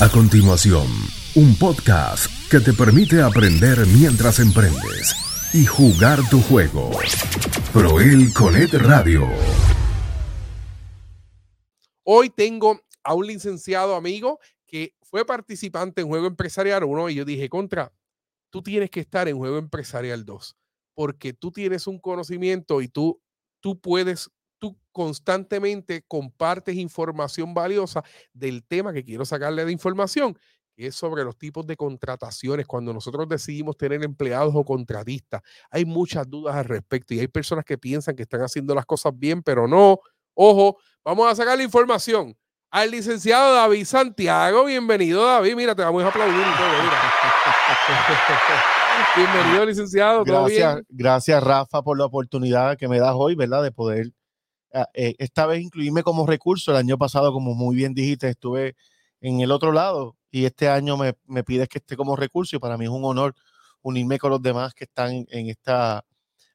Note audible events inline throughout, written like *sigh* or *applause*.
A continuación, un podcast que te permite aprender mientras emprendes y jugar tu juego. Proel Conet Radio. Hoy tengo a un licenciado amigo que fue participante en Juego Empresarial 1 y yo dije, contra, tú tienes que estar en Juego Empresarial 2 porque tú tienes un conocimiento y tú, tú puedes constantemente compartes información valiosa del tema que quiero sacarle de información, que es sobre los tipos de contrataciones. Cuando nosotros decidimos tener empleados o contratistas, hay muchas dudas al respecto y hay personas que piensan que están haciendo las cosas bien, pero no. Ojo, vamos a sacar la información al licenciado David Santiago. Bienvenido, David. Mira, te vamos a aplaudir y todo. *laughs* Bienvenido, licenciado. gracias, gracias, Rafa, por la oportunidad que me das hoy, ¿verdad? De poder esta vez incluirme como recurso. El año pasado, como muy bien dijiste, estuve en el otro lado y este año me, me pides que esté como recurso y para mí es un honor unirme con los demás que están en esta,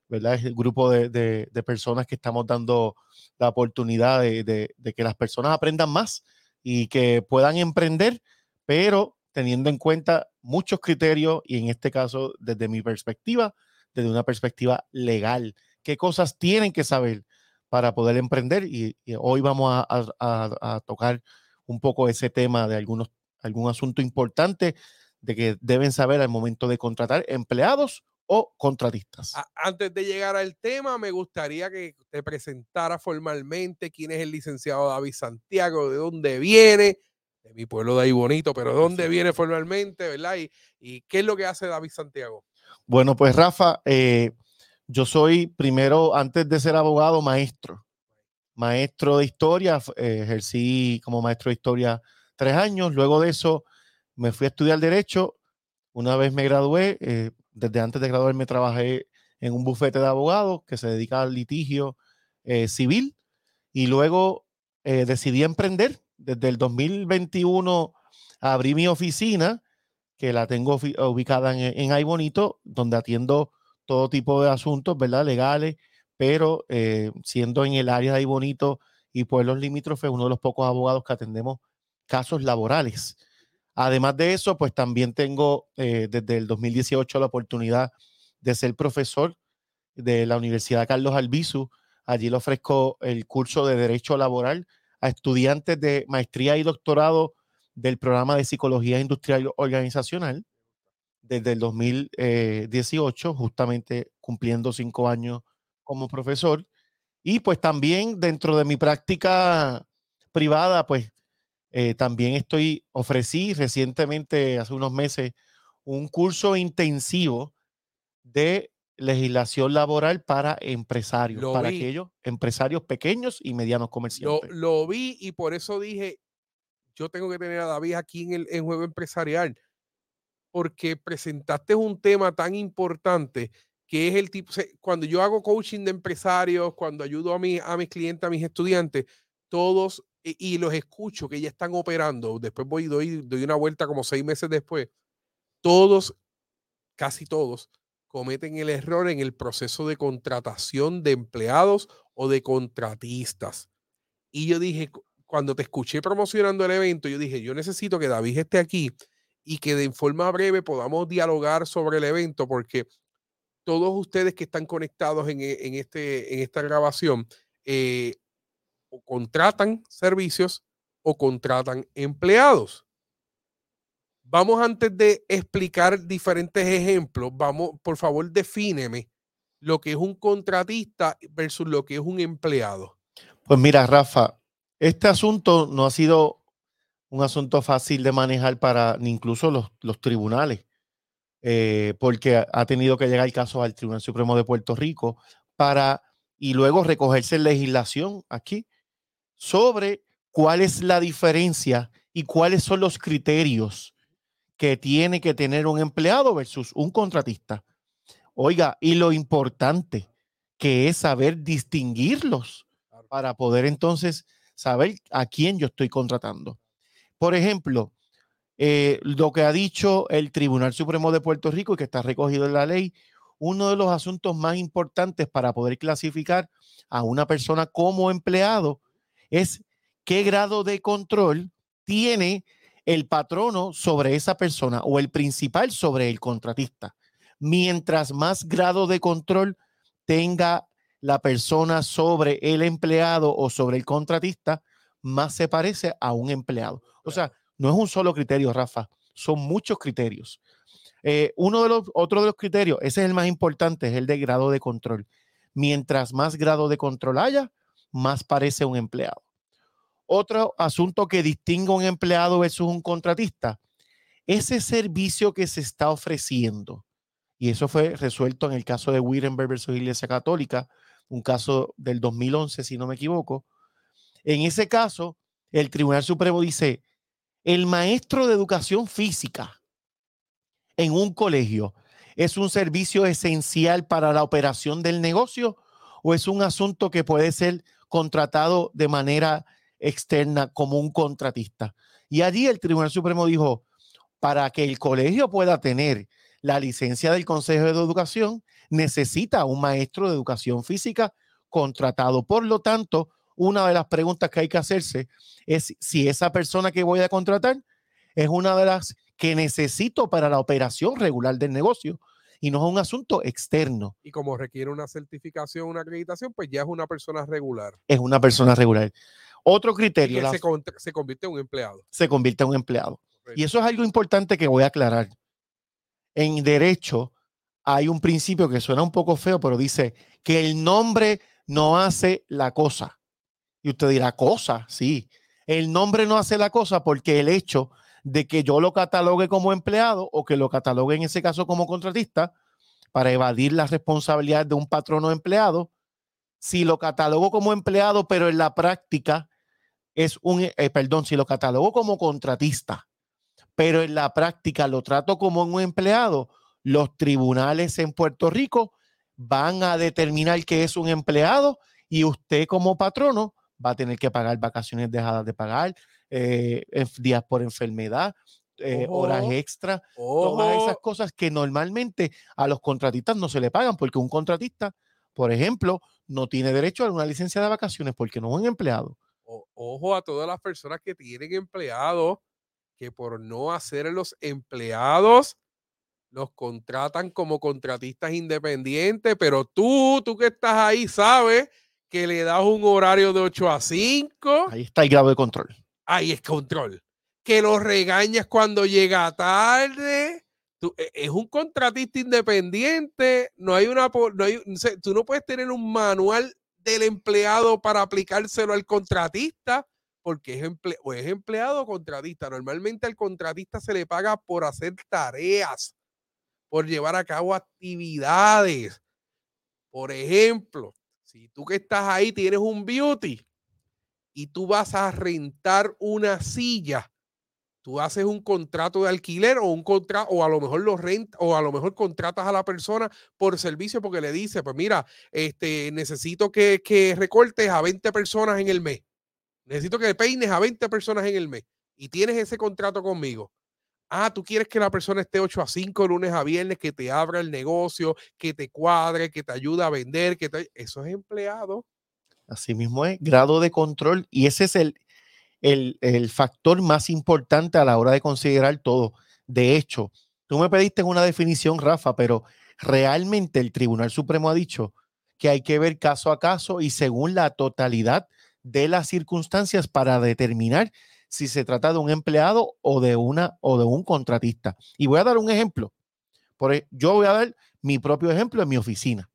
¿verdad? Es el grupo de, de, personas que estamos dando la oportunidad de, de, que las personas aprendan más y que puedan emprender, pero teniendo en cuenta muchos criterios y en este caso, desde mi perspectiva, desde una perspectiva legal, qué cosas tienen que saber para poder emprender y, hoy vamos a, tocar un poco ese tema de algunos, algún asunto importante de que deben saber al momento de contratar empleados o contratistas. Antes de llegar al tema, me gustaría que te presentara formalmente quién es el licenciado David Santiago, de dónde viene, de mi pueblo de ahí bonito, pero dónde viene formalmente, ¿verdad? Y, y, qué es lo que hace David Santiago. Bueno, pues Rafa, eh, yo soy primero, antes de ser abogado, maestro. Maestro de historia, eh, ejercí como maestro de historia tres años. Luego de eso me fui a estudiar derecho. Una vez me gradué, eh, desde antes de graduarme trabajé en un bufete de abogados que se dedica al litigio eh, civil. Y luego decidí emprender. Desde el 2021 abrí mi oficina, que la tengo ubicada en, en Ay Bonito, donde atiendo todo tipo de asuntos, ¿verdad? Legales, pero eh, siendo en el área de ahí bonito y pueblos limítrofes, uno de los pocos abogados que atendemos casos laborales. Además de eso, pues también tengo eh, desde el 2018 la oportunidad de ser profesor de la Universidad Carlos Albizu. Allí le ofrezco el curso de Derecho Laboral a estudiantes de maestría y doctorado del programa de Psicología Industrial Organizacional desde el 2018, justamente cumpliendo cinco años como profesor. Y pues también dentro de mi práctica privada, pues eh, también estoy, ofrecí recientemente, hace unos meses, un curso intensivo de legislación laboral para empresarios, para aquellos empresarios pequeños y medianos comerciantes. Lo, vi y por eso dije, yo tengo que tener a David aquí en el en juego empresarial porque presentaste un tema tan importante que es el tipo, cuando yo hago coaching de empresarios, cuando ayudo a, mi, a mis clientes, a mis estudiantes, todos, y, los escucho que ya están operando, después voy y doy, doy una vuelta como seis meses después, todos, casi todos, cometen el error en el proceso de contratación de empleados o de contratistas. Y yo dije, cuando te escuché promocionando el evento, yo dije, yo necesito que David esté aquí y que de forma breve podamos dialogar sobre el evento, porque todos ustedes que están conectados en, e, en este, en esta grabación eh, o contratan servicios o contratan empleados. Vamos antes de explicar diferentes ejemplos, vamos, por favor, defíneme lo que es un contratista versus lo que es un empleado. Pues mira, Rafa, este asunto no ha sido un asunto fácil de manejar para incluso los, los tribunales, eh, porque ha tenido que llegar el caso al Tribunal Supremo de Puerto Rico para y luego recogerse legislación aquí sobre cuál es la diferencia y cuáles son los criterios que tiene que tener un empleado versus un contratista. Oiga, y lo importante que es saber distinguirlos para poder entonces saber a quién yo estoy contratando. Por ejemplo, eh, lo que ha dicho el Tribunal Supremo de Puerto Rico y que está recogido en la ley, uno de los asuntos más importantes para poder clasificar a una persona como empleado es qué grado de control tiene el patrono sobre esa persona o el principal sobre el contratista. Mientras más grado de control tenga la persona sobre el empleado o sobre el contratista, más se parece a un empleado. O sea, no es un solo criterio, Rafa, son muchos criterios. Eh, uno de los, otro de los criterios, ese es el más importante, es el de grado de control. Mientras más grado de control haya, más parece un empleado. Otro asunto que distingue a un empleado versus un contratista, ese servicio que se está ofreciendo. Y eso fue resuelto en el caso de Wittenberg versus Iglesia Católica, un caso del 2011, si no me equivoco. En ese caso, el Tribunal Supremo dice, el maestro de educación física en un colegio es un servicio esencial para la operación del negocio o es un asunto que puede ser contratado de manera externa como un contratista. Y allí el Tribunal Supremo dijo, para que el colegio pueda tener la licencia del Consejo de Educación, necesita un maestro de educación física contratado. Por lo tanto, una de las preguntas que hay que hacerse es si esa persona que voy a contratar es una de las que necesito para la operación regular del negocio y no es un asunto externo. Y como requiere una certificación, una acreditación, pues ya es una persona regular. Es una persona regular. Otro criterio. se, se, convierte en un empleado. Se convierte en un empleado. Y eso es algo importante que voy a aclarar. En derecho hay un principio que suena un poco feo, pero dice que el nombre no hace la cosa. Y usted dirá, cosa, sí. El nombre no hace la cosa porque el hecho de que yo lo catalogue como empleado o que lo catalogue en ese caso como contratista para evadir la responsabilidad de un patrono empleado, si lo catalogo como empleado, pero en la práctica es un, eh, perdón, si lo catalogo como contratista, pero en la práctica lo trato como un empleado, los tribunales en Puerto Rico van a determinar que es un empleado y usted como patrono va a tener que pagar vacaciones dejadas de pagar, eh, días por enfermedad, eh, horas extra, todas esas cosas que normalmente a los contratistas no se le pagan, porque un contratista, por ejemplo, no tiene derecho a una licencia de vacaciones porque no es un empleado. ojo a todas las personas que tienen empleados, que por no hacer los empleados, los contratan como contratistas independientes, pero tú, tú que estás ahí, sabes que le das un horario de 8 a 5. Ahí está el grado de control. Ahí es control. Que lo regañas cuando llega tarde. Tú, e, es un contratista independiente. No hay una. No hay, tú no puedes tener un manual del empleado para aplicárselo al contratista porque es, o es empleado o contratista. Normalmente al contratista se le paga por hacer tareas, por llevar a cabo actividades. Por ejemplo, si tú que estás ahí tienes un beauty y tú vas a rentar una silla, tú haces un contrato de alquiler o un contrato, o a lo mejor lo renta, o a lo mejor contratas a la persona por servicio porque le dice, pues mira, este, necesito que, que recortes a 20 personas en el mes. Necesito que peines a 20 personas en el mes. Y tienes ese contrato conmigo. Ah, tú quieres que la persona esté 8 a 5 lunes a viernes, que te abra el negocio, que te cuadre, que te ayude a vender, que eso es empleado. Así mismo es, grado de control. Y ese es el, el, el factor más importante a la hora de considerar todo. De hecho, tú me pediste una definición, Rafa, pero realmente el Tribunal Supremo ha dicho que hay que ver caso a caso y según la totalidad de las circunstancias para determinar si se trata de un empleado o de una o de un contratista. Y voy a dar un ejemplo. Por, e, yo voy a dar mi propio ejemplo en mi oficina.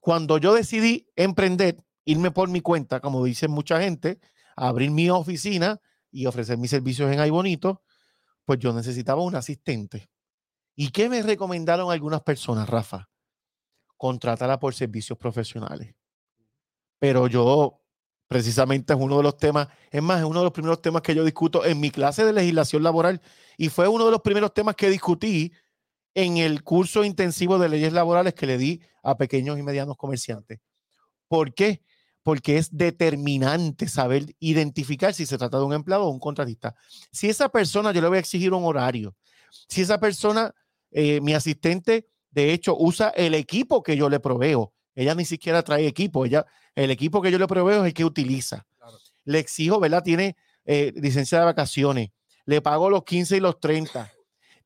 Cuando yo decidí emprender, irme por mi cuenta, como dice mucha gente, abrir mi oficina y ofrecer mis servicios en Bonito, pues yo necesitaba un asistente. ¿Y qué me recomendaron algunas personas, Rafa? Contrátala por servicios profesionales. Pero yo precisamente es uno de los temas, es más, es uno de los primeros temas que yo discuto en mi clase de legislación laboral y fue uno de los primeros temas que discutí en el curso intensivo de leyes laborales que le di a pequeños y medianos comerciantes. ¿Por qué? Porque es determinante saber identificar si se trata de un empleado o un contratista. Si esa persona, yo le voy a exigir un horario. Si esa persona, eh, mi asistente, de hecho, usa el equipo que yo le proveo, ella ni siquiera trae equipo. Ella, el equipo que yo le proveo es el que utiliza. Le exijo, ¿verdad? Tiene eh, licencia de vacaciones. le pago los 15 y los 30,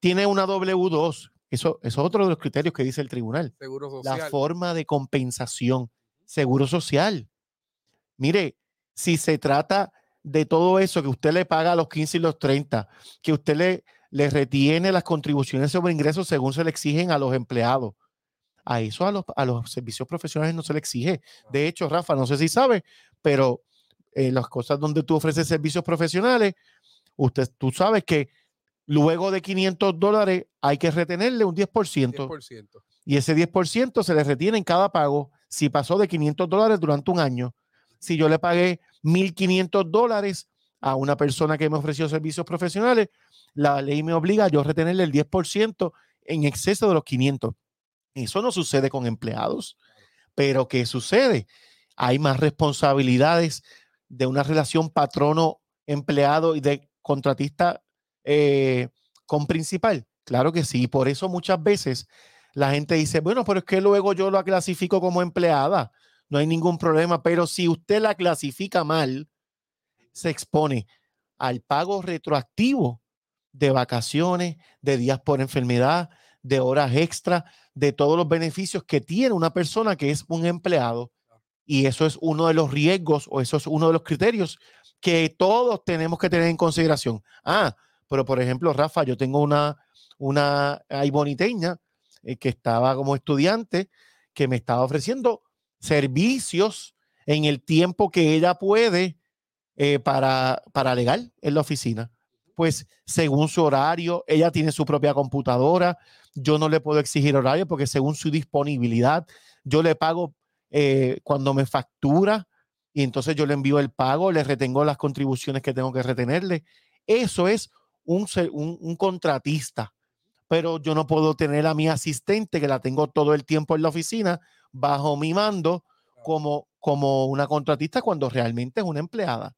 tiene una W2, eso, eso es otro de los criterios que dice el tribunal. Seguro social. La forma de compensación, seguro social. Mire, si se trata de todo eso, que usted le paga los 15 y los 30, que usted le, le retiene las contribuciones sobre ingresos según se le exigen a los empleados. A eso a los, a los servicios profesionales no se le exige. De hecho, Rafa, no sé si sabe, pero eh, las cosas donde tú ofreces servicios profesionales, usted, tú sabes que luego de 500 dólares hay que retenerle un 10%, 10%. y ese 10% se le retiene en cada pago si pasó de 500 dólares durante un año. Si yo le pagué 1.500 dólares a una persona que me ofreció servicios profesionales, la ley me obliga a yo retenerle el 10% en exceso de los 500. Eso no sucede con empleados, pero ¿qué sucede? Hay más responsabilidades de una relación patrono-empleado y de contratista eh, con principal. Claro que sí, por eso muchas veces la gente dice, bueno, pero es que luego yo la clasifico como empleada, no hay ningún problema, pero si usted la clasifica mal, se expone al pago retroactivo de vacaciones, de días por enfermedad, de horas extra, de todos los beneficios que tiene una persona que es un empleado. Y eso es uno de los riesgos o eso es uno de los criterios que todos tenemos que tener en consideración. Ah, pero por ejemplo, Rafa, yo tengo una, una boniteña eh, que estaba como estudiante que me estaba ofreciendo servicios en el tiempo que ella puede eh, para, para legal en la oficina. Pues según su horario, ella tiene su propia computadora, yo no le puedo exigir horario porque según su disponibilidad, yo le pago eh, cuando me factura y entonces yo le envío el pago, le retengo las contribuciones que tengo que retenerle. Eso es un, un, un contratista, pero yo no puedo tener a mi asistente que la tengo todo el tiempo en la oficina bajo mi mando como, como una contratista cuando realmente es una empleada.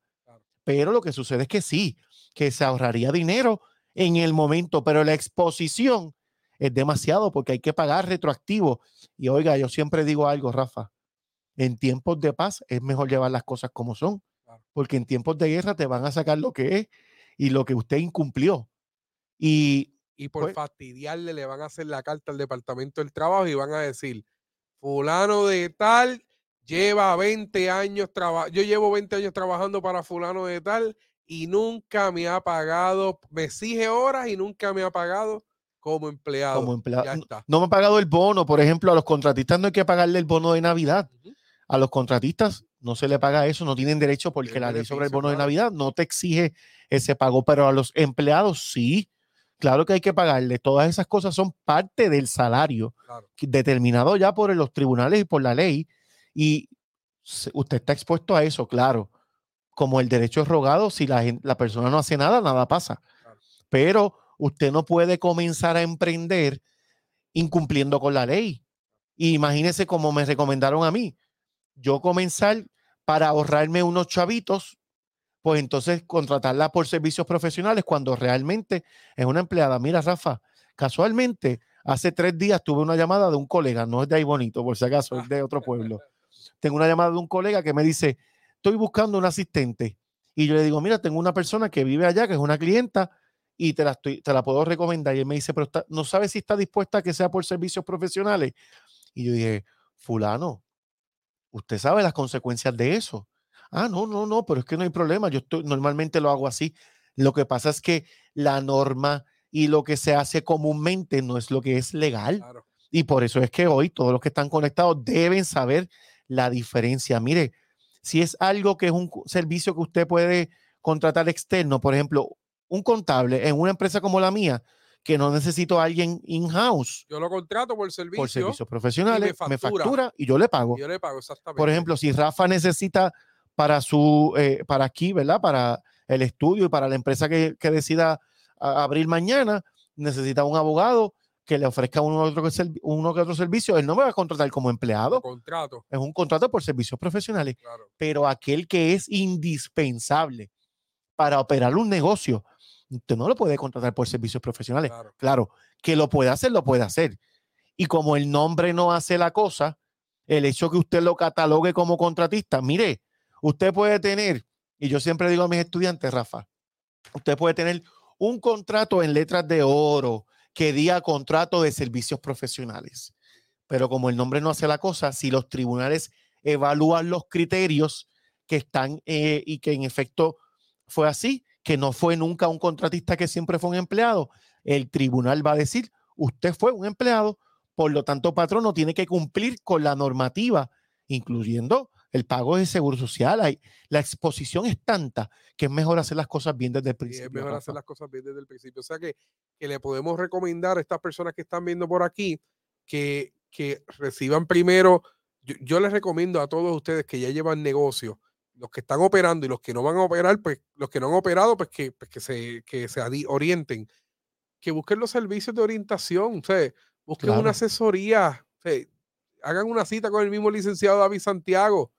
Pero lo que sucede es que sí, que se ahorraría dinero en el momento, pero la exposición es demasiado porque hay que pagar retroactivo. Y oiga, yo siempre digo algo, Rafa, en tiempos de paz es mejor llevar las cosas como son, porque en tiempos de guerra te van a sacar lo que es y lo que usted incumplió. Y, y por pues fastidiarle le van a hacer la carta al Departamento del Trabajo y van a decir, fulano de tal lleva 20 años trabajando, yo llevo 20 años trabajando para fulano de tal y nunca me ha pagado, me exige horas y nunca me ha pagado como empleado. como empleado. Ya no- está. No me ha pagado el bono, por ejemplo, a los contratistas no hay que pagarle el bono de Navidad. A los contratistas no se le paga eso, no tienen derecho porque la ley sobre el bono de. Navidad no te exige ese pago, pero a los empleados sí. Claro que hay que pagarle. Todas esas cosas son parte del salario Claro. determinado ya por los tribunales y por la ley. Y usted está expuesto a eso, claro. Como el derecho es rogado, si la, la persona no hace nada, nada pasa. Pero usted no puede comenzar a emprender incumpliendo con la ley. Y imagínese como me recomendaron a mí. Yo comenzar para ahorrarme unos chavitos, pues entonces contratarla por servicios profesionales cuando realmente es una empleada. Mira, Rafa, casualmente, hace tres días tuve una llamada de un colega, no es de ahí bonito, por si acaso, es de otro pueblo. Tengo una llamada de un colega que me dice, estoy buscando un asistente. Y yo le digo, mira, tengo una persona que vive allá, que es una clienta, y te la, estoy, te la puedo recomendar. Y él me dice, pero está- no sabes si está dispuesta a que sea por servicios profesionales. Y yo dije, fulano, usted sabe las consecuencias de eso. Ah, no, no, no, pero es que no hay problema. Yo estoy, normalmente lo hago así. Lo que pasa es que la norma y lo que se hace comúnmente no es lo que es legal. Claro. Y por eso es que hoy todos los que están conectados deben saber la diferencia. Mire, si es algo que es un servicio que usted puede contratar externo, por ejemplo, un contable en una empresa como la mía, que no necesito a alguien in-house Yo lo contrato por servicio. por servicios profesionales, me factura. y yo le pago. y yo le pago exactamente. Por ejemplo, si Rafa necesita para su, eh, para aquí, ¿verdad? Para el estudio y para la empresa que, que decida abrir mañana, necesita un abogado que le ofrezca uno, otro que servi- uno que otro servicio. Él no me va a contratar como empleado, contrato. es un contrato por servicios profesionales, Claro. pero aquel que es indispensable para operar un negocio, usted no lo puede contratar por servicios profesionales. Claro. Claro, que lo puede hacer, lo puede hacer. Y como el nombre no hace la cosa, el hecho que usted lo catalogue como contratista, mire, usted puede tener, y yo siempre digo a mis estudiantes, Rafa, usted puede tener un contrato en letras de oro que diga contrato de servicios profesionales. Pero como el nombre no hace la cosa, si los tribunales evalúan los criterios que están eh, y que en efecto fue así, que no fue nunca un contratista que siempre fue un empleado, el tribunal va a decir, usted fue un empleado, por lo tanto, patrono tiene que cumplir con la normativa, incluyendo el pago de seguro social. Hay, la exposición es tanta que es mejor hacer las cosas bien desde el principio. es mejor hacer las cosas bien desde el principio. O sea que, que le podemos recomendar a estas personas que están viendo por aquí que, que reciban primero. Yo, yo les recomiendo a todos ustedes que ya llevan negocio los que están operando y los que no van a operar, pues los que no han operado, pues que, pues que se, que se orienten, que busquen los servicios de orientación, o sea, busquen una asesoría, o hagan una cita con el mismo licenciado David Santiago,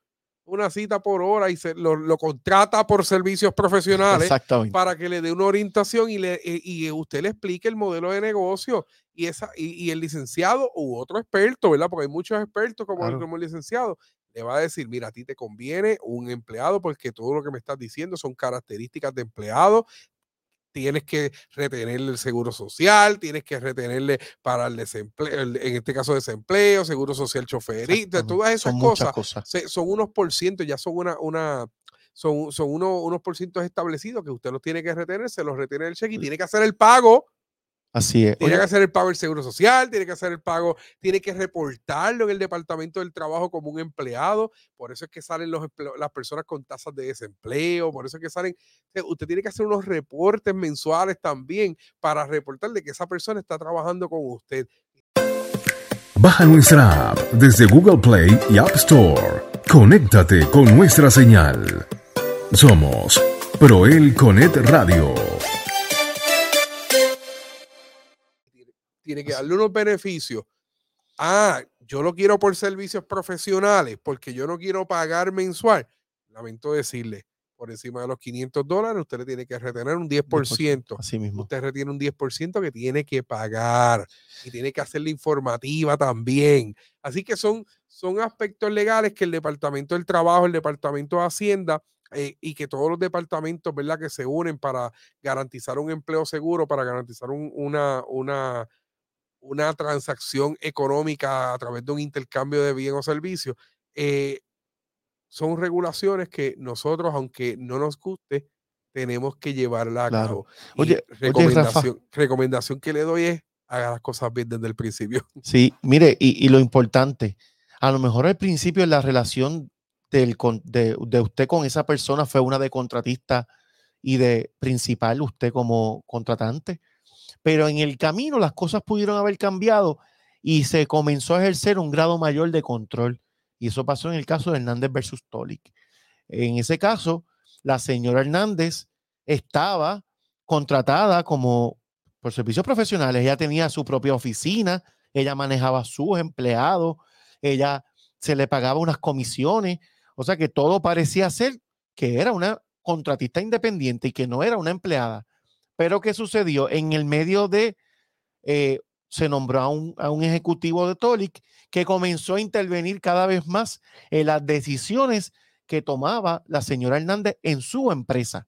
una cita por hora y se lo, contrata por servicios profesionales para que le dé una orientación y, le, y, usted le explique el modelo de negocio y, esa, y, el licenciado u otro experto, ¿verdad? Porque hay muchos expertos como, como el licenciado le va a decir, mira, a ti te conviene un empleado porque todo lo que me estás diciendo son características de empleado. Tienes que retenerle el seguro social, tienes que retenerle para el desempleo, en este caso desempleo, seguro social choferista, todas esas cosas, son unos por ciento, ya son una, una, son, son unos, unos por cientos establecidos que usted los tiene que retener, se los retiene el cheque y tiene que hacer el pago Así es. Tiene que hacer el pago del Seguro Social, tiene que hacer el pago, tiene que reportarlo en el Departamento del Trabajo como un empleado. Por eso es que salen los las personas con tasas de desempleo, por eso es que salen. Usted tiene que hacer unos reportes mensuales también para reportar de que esa persona está trabajando con usted. Baja nuestra app desde Google Play y App Store. Conéctate con nuestra señal. Somos Proel Conet Radio. Tiene que darle unos beneficios. Ah, yo lo quiero por servicios profesionales porque yo no quiero pagar mensual. Lamento decirle, por encima de los 500 dólares, usted le tiene que retener un 10%. Así mismo. Usted retiene un 10% que tiene que pagar y tiene que hacer la informativa también. Así que son, son aspectos legales que el Departamento del Trabajo, el Departamento de Hacienda eh, y que todos los departamentos, ¿verdad?, que se unen para garantizar un empleo seguro, para garantizar una, una una transacción económica a través de un intercambio de bien o servicio, eh, son regulaciones que nosotros, aunque no nos guste, tenemos que llevarla a cabo. Oye, recomendación, recomendación que le doy es haga las cosas bien desde el principio. *laughs* Sí, mire, y, lo importante, a lo mejor al principio la relación del, de, de, usted con esa persona fue una de contratista y de principal usted como contratante pero en el camino las cosas pudieron haber cambiado y se comenzó a ejercer un grado mayor de control. Y eso pasó en el caso de Hernández versus Tolik. En ese caso, la señora Hernández estaba contratada como por servicios profesionales. Ella tenía su propia oficina, ella manejaba sus empleados, ella se le pagaba unas comisiones. O sea que todo parecía ser que era una contratista independiente y que no era una empleada. Pero ¿qué sucedió? En el medio de, eh, se nombró a un, a un, ejecutivo de Tolic que comenzó a intervenir cada vez más en las decisiones que tomaba la señora Hernández en su empresa.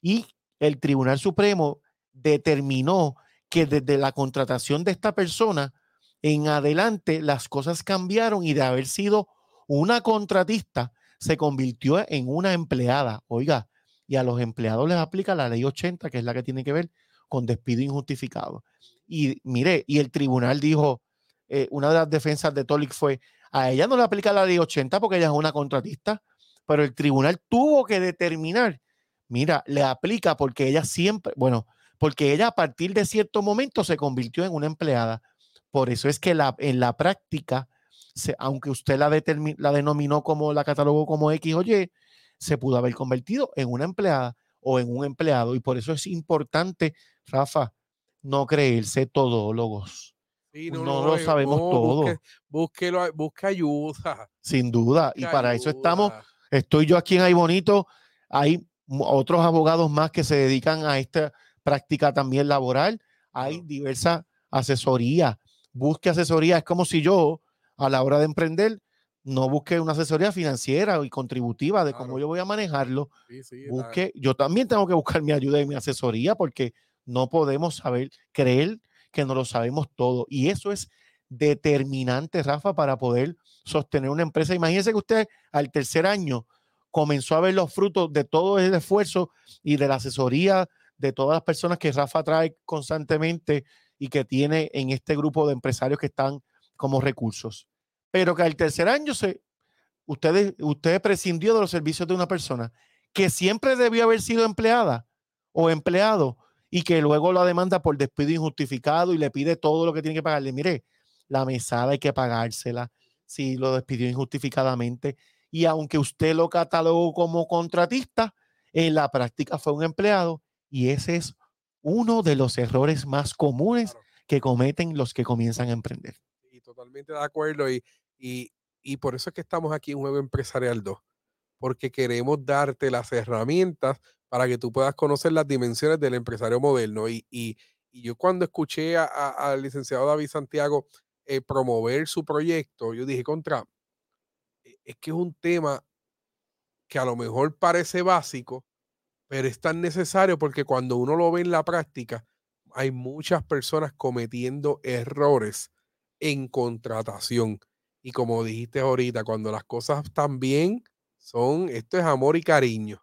Y el Tribunal Supremo determinó que desde la contratación de esta persona en adelante las cosas cambiaron y de haber sido una contratista se convirtió en una empleada. Oiga, y a los empleados les aplica la ley 80, que es la que tiene que ver con despido injustificado. Y mire, y el tribunal dijo, eh, una de las defensas de Tolik fue, a ella no le aplica la ley 80 porque ella es una contratista, pero el tribunal tuvo que determinar, mira, le aplica porque ella siempre, bueno, porque ella a partir de cierto momento se convirtió en una empleada. Por eso es que la, en la práctica, aunque usted la, la denominó como, la catalogó como X o Y, se pudo haber convertido en una empleada o en un empleado. Y por eso es importante, Rafa, no creerse todólogos. no, lo sabemos todo. Busque, busque, ayuda. Sin duda. y para eso estamos. Estoy yo aquí en Ay Bonito. Hay otros abogados más que se dedican a esta práctica también laboral. Hay diversas asesorías. Busque asesoría. Es como si yo, a la hora de emprender, no busque una asesoría financiera y contributiva de cómo yo voy a manejarlo. busque, yo también tengo que buscar mi ayuda y mi asesoría porque No podemos saber, creer que no lo sabemos todo. Y eso es determinante, Rafa, para poder sostener una empresa. Imagínense que usted al tercer año comenzó a ver los frutos de todo ese esfuerzo y de la asesoría de todas las personas que Rafa trae constantemente y que tiene en este grupo de empresarios que están como recursos. Pero que al tercer año se, usted, usted prescindió de los servicios de una persona que siempre debió haber sido empleada o empleado y que luego la demanda por despido injustificado y le pide todo lo que tiene que pagarle. Mire, la mesada hay que pagársela si lo despidió injustificadamente. Y aunque usted lo catalogó como contratista, en la práctica fue un empleado y ese es uno de los errores más comunes que cometen los que comienzan a emprender. Y totalmente de acuerdo. Y, y, y por eso es que estamos aquí en Juego Empresarial 2, porque queremos darte las herramientas para que tú puedas conocer las dimensiones del empresario moderno. Y, y, y yo cuando escuché al licenciado David Santiago eh, promover su proyecto, yo dije, contra, e, es que es un tema que a lo mejor parece básico, pero es tan necesario porque cuando uno lo ve en la práctica, hay muchas personas cometiendo errores en contratación. Y como dijiste ahorita, cuando las cosas están bien, son, esto es amor y cariño.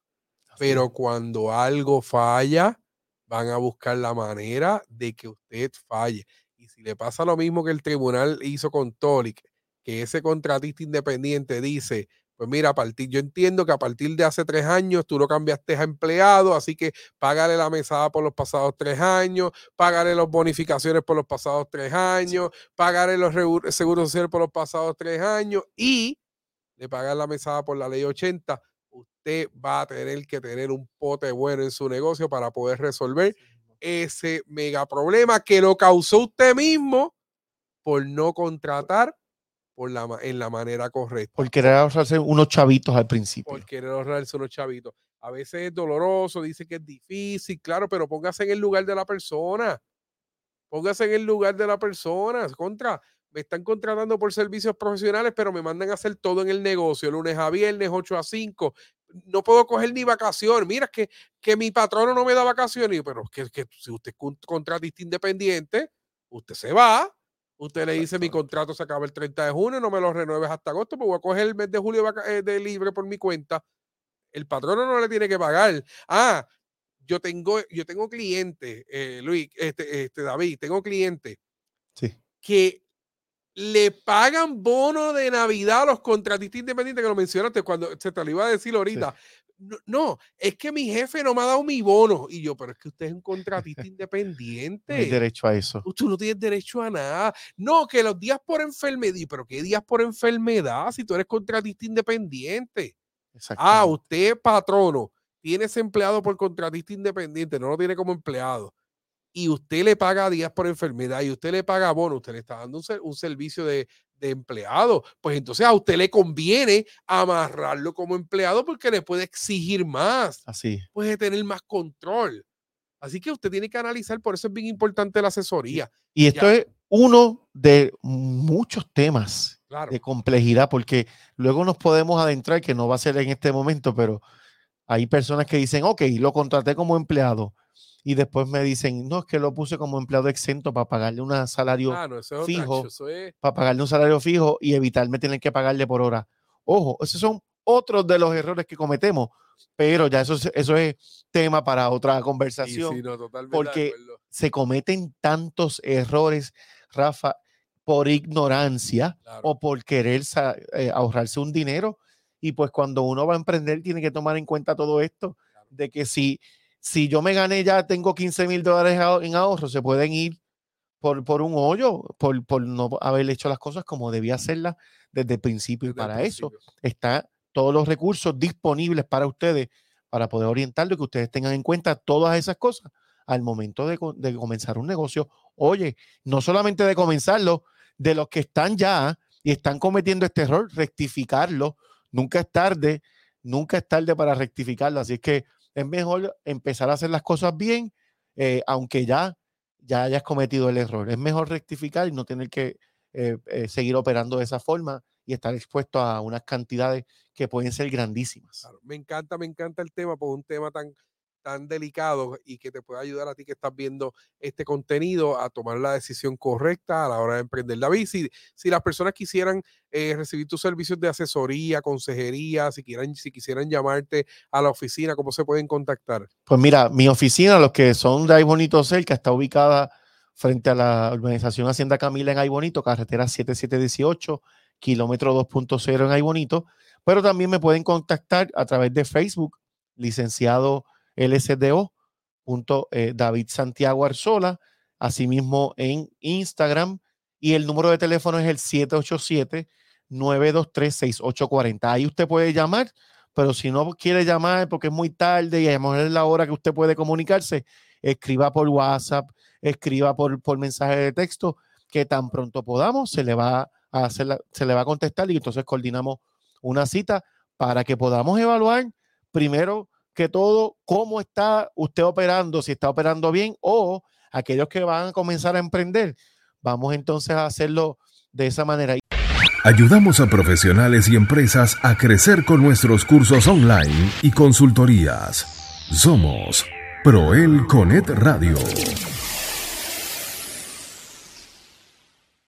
Pero cuando algo falla, van a buscar la manera de que usted falle. Y si le pasa lo mismo que el tribunal hizo con Tolic, que ese contratista independiente dice, pues mira, a partir, yo entiendo que a partir de hace tres años tú lo cambiaste a empleado, así que págale la mesada por los pasados tres años, págale las bonificaciones por los pasados tres años, págale los seguros sociales por los pasados tres años y le pagar la mesada por la ley 80, usted va a tener que tener un pote bueno en su negocio para poder resolver ese mega problema que lo causó usted mismo por no contratar por la, en la manera correcta. Por querer ahorrarse unos chavitos al principio. Por querer ahorrarse unos chavitos. A veces es doloroso, dice que es difícil, claro, pero póngase en el lugar de la persona. Póngase en el lugar de la persona. Contra, me están contratando por servicios profesionales, pero me mandan a hacer todo en el negocio, lunes a viernes, 8 a 5 no puedo coger ni vacaciones. Mira, que, que mi patrono no me da vacaciones. Pero que, que si usted es contratista independiente, usted se va. Usted le dice, mi contrato se acaba el 30 de junio, no me lo renueves hasta agosto, pues voy a coger el mes de julio eh, de libre por mi cuenta. El patrono no le tiene que pagar. Ah, yo tengo, yo tengo clientes, eh, Luis, este, este, David, tengo clientes sí. que le pagan bono de Navidad a los contratistas independientes que lo mencionaste cuando se te lo iba a decir ahorita. No, es que mi jefe no me ha dado mi bono. Y yo, pero es que usted es un contratista independiente. *laughs* No hay derecho a eso. Tú no tienes derecho a nada. No, que los días por enfermedad. ¿Pero qué días por enfermedad si tú eres contratista independiente? Ah, usted, patrono, tienes empleado por contratista independiente, no lo tiene como empleado y usted le paga días por enfermedad y usted le paga bono, usted le está dando un, servicio de, empleado, pues entonces a usted le conviene amarrarlo como empleado porque le puede exigir más. Así. Puede tener más control. Así que usted tiene que analizar, por eso es bien importante la asesoría. Y esto es uno de muchos temas de complejidad, porque luego nos podemos adentrar, que no va a ser en este momento, pero hay personas que dicen, ok, lo contraté como empleado, y después me dicen, no, es que lo puse como empleado exento para pagarle un salario ah, fijo, para pagarle un salario fijo y evitarme tener que pagarle por hora. Ojo, esos son otros de los errores que cometemos, pero ya eso, eso es tema para otra conversación, porque se cometen tantos errores, Rafa, por ignorancia o por querer eh, ahorrarse un dinero. Y pues cuando uno va a emprender tiene que tomar en cuenta todo esto, de que si si yo me gané ya, tengo 15 mil dólares en ahorro, se pueden ir por, por un hoyo, por, por, no haber hecho las cosas como debía hacerlas desde el principio. y para eso están todos los recursos disponibles para ustedes, para poder orientarlo y que ustedes tengan en cuenta todas esas cosas al momento de, de comenzar un negocio. Oye, no solamente de comenzarlo, de los que están ya y están cometiendo este error, rectificarlo. Nunca es tarde, nunca es tarde para rectificarlo. Así es que es mejor empezar a hacer las cosas bien, eh, aunque ya, ya hayas cometido el error. Es mejor rectificar y no tener que eh, eh, seguir operando de esa forma y estar expuesto a unas cantidades que pueden ser grandísimas. me encanta, me encanta el tema, por un tema tan, tan delicado y que te pueda ayudar a ti que estás viendo este contenido a tomar la decisión correcta a la hora de emprender. David, si, si las personas quisieran eh, recibir tus servicios de asesoría, consejería, si, quieran, si quisieran llamarte a la oficina, ¿cómo se pueden contactar? Pues mira, mi oficina, los que son de Ay Bonito Cerca, está ubicada frente a la organización Hacienda Camila en Ay Bonito, carretera 7718, kilómetro 2.0 en Ay Bonito, pero también me pueden contactar a través de Facebook, licenciado LSDO. Eh, David Santiago Arzola, asimismo en Instagram, y el número de teléfono es el 787-923-6840. Ahí usted puede llamar, pero si no quiere llamar porque es muy tarde y a lo mejor es la hora que usted puede comunicarse, escriba por WhatsApp, escriba por, por mensaje de texto, que tan pronto podamos se le va a hacer se le va a contestar y entonces coordinamos una cita para que podamos evaluar primero que todo cómo está usted operando, si está operando bien o aquellos que van a comenzar a emprender. Vamos entonces a hacerlo de esa manera. Ayudamos a profesionales y empresas a crecer con nuestros cursos online y consultorías. Somos Proel Conet Radio.